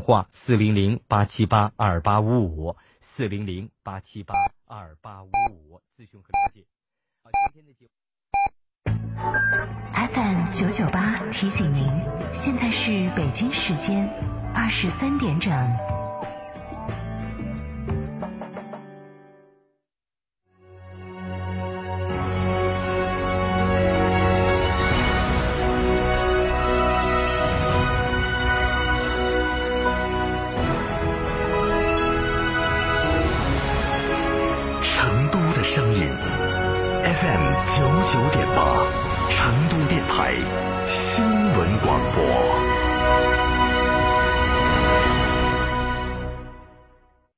话四零零八七八二八五五四零零八七八二八五五咨询和了解。好，今天的节目。FM 九九八提醒您，现在是北京时间二十三点整。，FM 九九点八，成都电台新闻广播。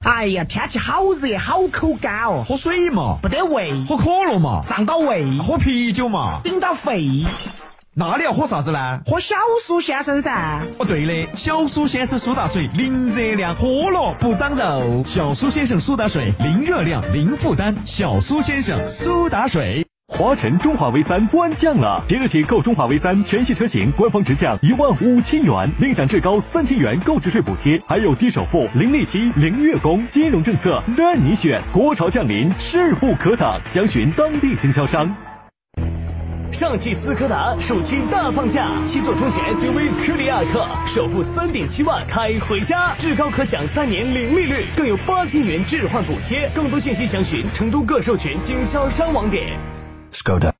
哎呀，天气好热，好口干哦，喝水嘛，不得胃，喝可乐嘛，胀到胃，喝啤酒嘛，顶到肺。那你要喝啥子呢？喝小苏先生噻。哦，对的，小苏先生苏打水，零热量，喝了不长肉。小苏先生苏打水，零热量，零负担。小苏先生苏打水。华晨中华 V 三官降了，即日起购中华 V 三全系车型，官方直降一万五千元，另享至高三千元购置税补贴，还有低首付、零利息、零月供，金融政策任你选。国潮降临，势不可挡，详询当地经销商。上汽斯柯达暑期大放价，七座中型 SUV 科迪亚克首付三点七万开回家，至高可享三年零利率，更有八千元置换补贴。更多信息详询成都各授权经销商网点。Skoda。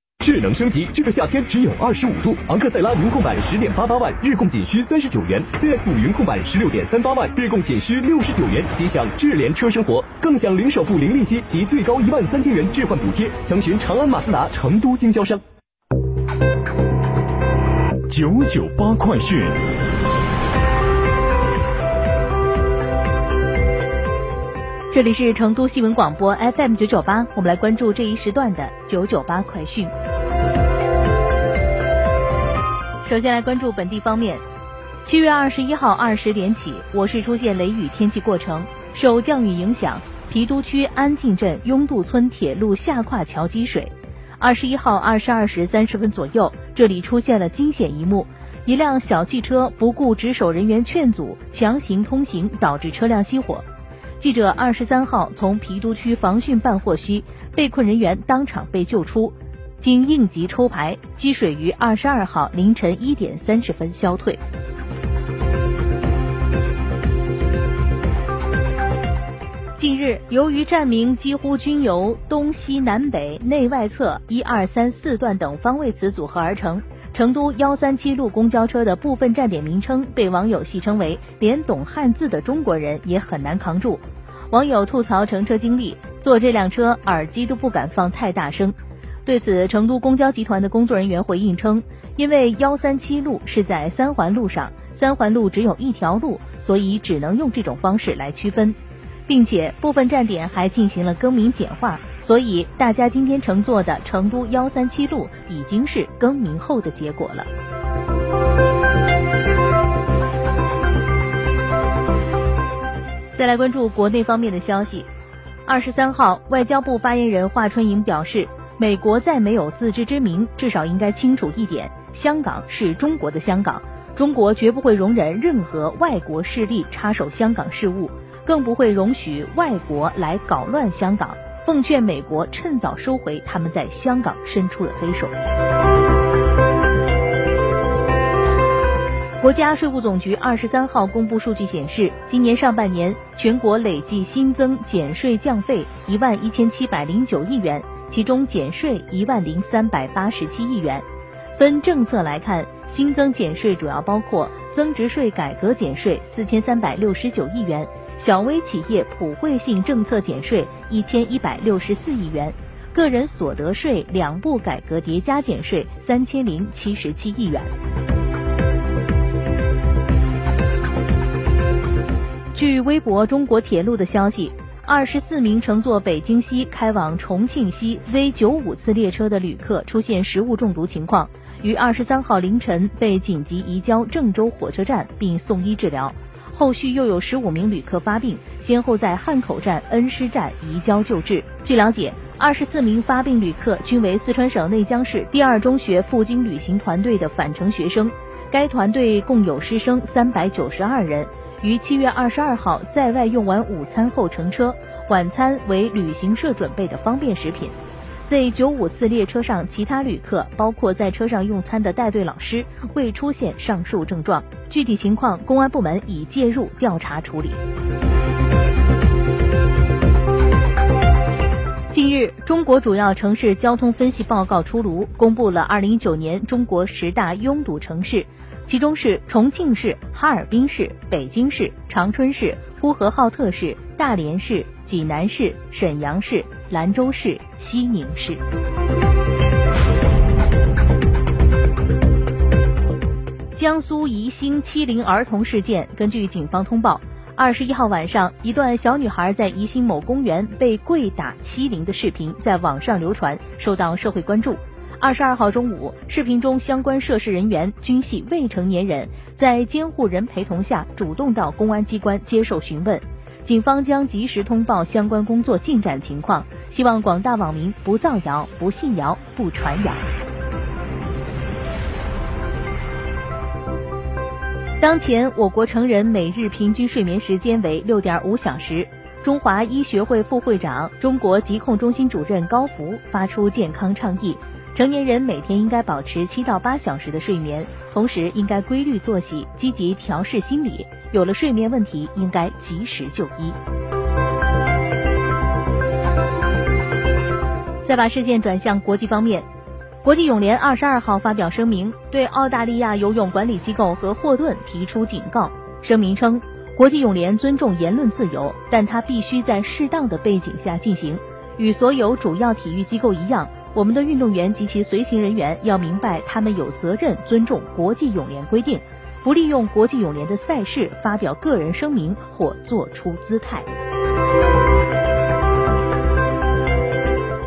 智能升级，这个夏天只有二十五度。昂克赛拉云控版十点八八万，日供仅需三十九元；CX 五云控版十六点三八万，日供仅需六十九元。即享智联车生活，更享零首付、零利息及最高一万三千元置换补贴。详询长安马自达成都经销商。九九八快讯。这里是成都新闻广播 FM 九九八，我们来关注这一时段的九九八快讯。首先来关注本地方面，七月二十一号二十点起，我市出现雷雨天气过程，受降雨影响，郫都区安庆镇拥渡村铁路下跨桥积水。二十一号二十二时三十分左右，这里出现了惊险一幕，一辆小汽车不顾值守人员劝阻，强行通行，导致车辆熄火。记者二十三号从郫都区防汛办获悉，被困人员当场被救出，经应急抽排，积水于二十二号凌晨一点三十分消退。近日，由于站名几乎均由东西南北内外侧一二三四段等方位词组合而成，成都幺三七路公交车的部分站点名称被网友戏称为“连懂汉字的中国人也很难扛住”。网友吐槽乘车经历：坐这辆车耳机都不敢放太大声。对此，成都公交集团的工作人员回应称，因为幺三七路是在三环路上，三环路只有一条路，所以只能用这种方式来区分，并且部分站点还进行了更名简化，所以大家今天乘坐的成都幺三七路已经是更名后的结果了。再来关注国内方面的消息。二十三号，外交部发言人华春莹表示，美国再没有自知之明，至少应该清楚一点：香港是中国的香港，中国绝不会容忍任何外国势力插手香港事务，更不会容许外国来搞乱香港。奉劝美国趁早收回他们在香港伸出的黑手。国家税务总局二十三号公布数据显示，今年上半年全国累计新增减税降费一万一千七百零九亿元，其中减税一万零三百八十七亿元。分政策来看，新增减税主要包括增值税改革减税四千三百六十九亿元，小微企业普惠性政策减税一千一百六十四亿元，个人所得税两部改革叠加减税三千零七十七亿元。据微博中国铁路的消息，二十四名乘坐北京西开往重庆西 Z 九五次列车的旅客出现食物中毒情况，于二十三号凌晨被紧急移交郑州火车站并送医治疗。后续又有十五名旅客发病，先后在汉口站、恩施站移交救治。据了解，二十四名发病旅客均为四川省内江市第二中学赴京旅行团队的返程学生，该团队共有师生三百九十二人。于七月二十二号在外用完午餐后乘车，晚餐为旅行社准备的方便食品。Z 九五次列车上其他旅客，包括在车上用餐的带队老师，未出现上述症状。具体情况，公安部门已介入调查处理。近日，中国主要城市交通分析报告出炉，公布了二零一九年中国十大拥堵城市，其中是重庆市、哈尔滨市、北京市、长春市、呼和浩特市、大连市、济南市、沈阳市。兰州市、西宁市。江苏宜兴欺凌儿童事件，根据警方通报，二十一号晚上，一段小女孩在宜兴某公园被跪打欺凌的视频在网上流传，受到社会关注。二十二号中午，视频中相关涉事人员均系未成年人，在监护人陪同下，主动到公安机关接受询问。警方将及时通报相关工作进展情况，希望广大网民不造谣、不信谣、不传谣。当前，我国成人每日平均睡眠时间为六点五小时。中华医学会副会长、中国疾控中心主任高福发出健康倡议：成年人每天应该保持七到八小时的睡眠，同时应该规律作息，积极调试心理。有了睡眠问题，应该及时就医。再把视线转向国际方面，国际泳联二十二号发表声明，对澳大利亚游泳管理机构和霍顿提出警告。声明称，国际泳联尊重言论自由，但它必须在适当的背景下进行。与所有主要体育机构一样，我们的运动员及其随行人员要明白，他们有责任尊重国际泳联规定。不利用国际泳联的赛事发表个人声明或做出姿态。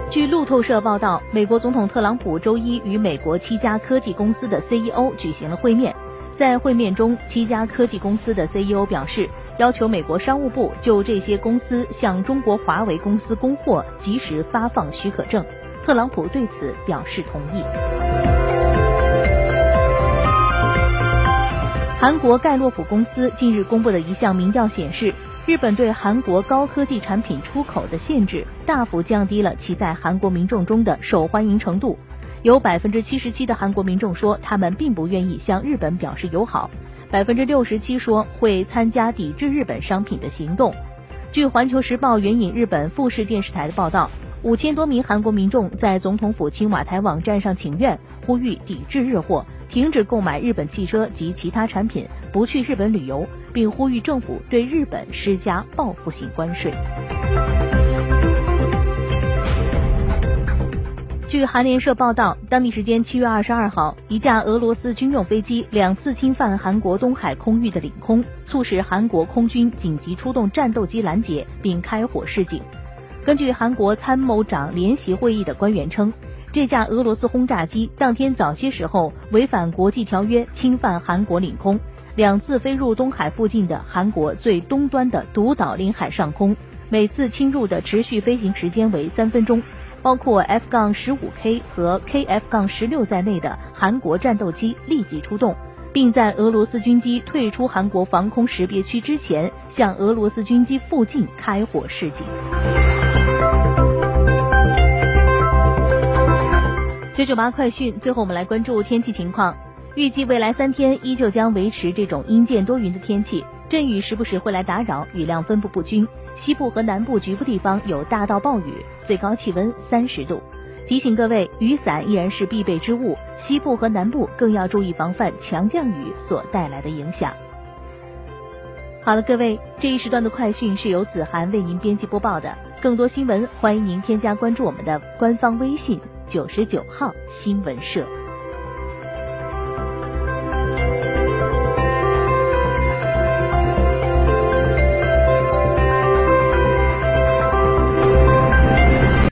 据路透社报道，美国总统特朗普周一与美国七家科技公司的 CEO 举行了会面。在会面中，七家科技公司的 CEO 表示，要求美国商务部就这些公司向中国华为公司供货及时发放许可证。特朗普对此表示同意。韩国盖洛普公司近日公布的一项民调显示，日本对韩国高科技产品出口的限制大幅降低了其在韩国民众中的受欢迎程度。有百分之七十七的韩国民众说他们并不愿意向日本表示友好，百分之六十七说会参加抵制日本商品的行动。据环球时报援引日本富士电视台的报道，五千多名韩国民众在总统府青瓦台网站上请愿，呼吁抵制日货。停止购买日本汽车及其他产品，不去日本旅游，并呼吁政府对日本施加报复性关税。据韩联社报道，当地时间七月二十二号，一架俄罗斯军用飞机两次侵犯韩国东海空域的领空，促使韩国空军紧急出动战斗机拦截并开火示警。根据韩国参谋长联席会议的官员称。这架俄罗斯轰炸机当天早些时候违反国际条约，侵犯韩国领空，两次飞入东海附近的韩国最东端的独岛领海上空，每次侵入的持续飞行时间为三分钟。包括 F- 杠十五 K 和 KF- 杠十六在内的韩国战斗机立即出动，并在俄罗斯军机退出韩国防空识别区之前，向俄罗斯军机附近开火示警。九九八快讯，最后我们来关注天气情况。预计未来三天依旧将维持这种阴间多云的天气，阵雨时不时会来打扰，雨量分布不均。西部和南部局部地方有大到暴雨，最高气温三十度。提醒各位，雨伞依然是必备之物，西部和南部更要注意防范强降雨所带来的影响。好了，各位，这一时段的快讯是由子涵为您编辑播报的。更多新闻，欢迎您添加关注我们的官方微信。九十九号新闻社。